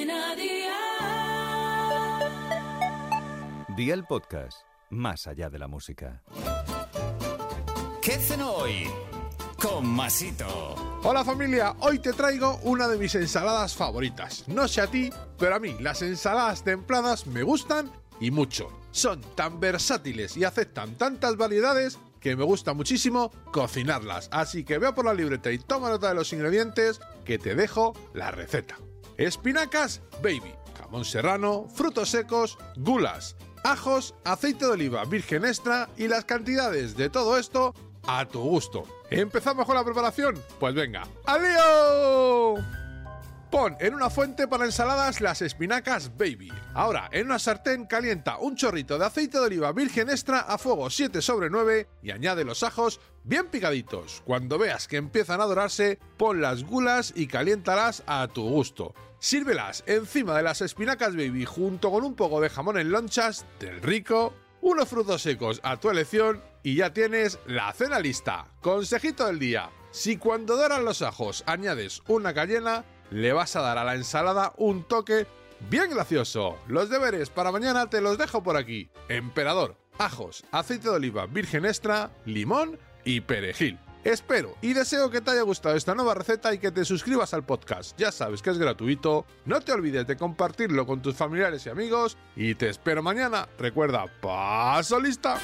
Cadena Dial. Día el podcast, más allá de la música. ¿Qué cenó hoy? Con Masito. Hola familia, hoy te traigo una de mis ensaladas favoritas. No sé a ti, pero a mí las ensaladas templadas me gustan y mucho. Son tan versátiles y aceptan tantas variedades que me gusta muchísimo cocinarlas. Así que vea por la libreta y toma nota de los ingredientes que te dejo la receta. Espinacas baby, jamón serrano, frutos secos, gulas, ajos, aceite de oliva virgen extra y las cantidades de todo esto a tu gusto. ¿Empezamos con la preparación? Pues venga, ¡al lío! Pon en una fuente para ensaladas las espinacas baby. Ahora, en una sartén calienta un chorrito de aceite de oliva virgen extra a fuego 7 sobre 9 y añade los ajos bien picaditos. Cuando veas que empiezan a dorarse, pon las gulas y caliéntalas a tu gusto. Sírvelas encima de las espinacas baby junto con un poco de jamón en lonchas del rico, unos frutos secos a tu elección y ya tienes la cena lista. Consejito del día. Si cuando doran los ajos añades una cayena, le vas a dar a la ensalada un toque bien gracioso. Los deberes para mañana te los dejo por aquí. Emperador, ajos, aceite de oliva virgen extra, limón y perejil. Espero y deseo que te haya gustado esta nueva receta y que te suscribas al podcast. Ya sabes que es gratuito. No te olvides de compartirlo con tus familiares y amigos. Y te espero mañana. Recuerda, paso lista.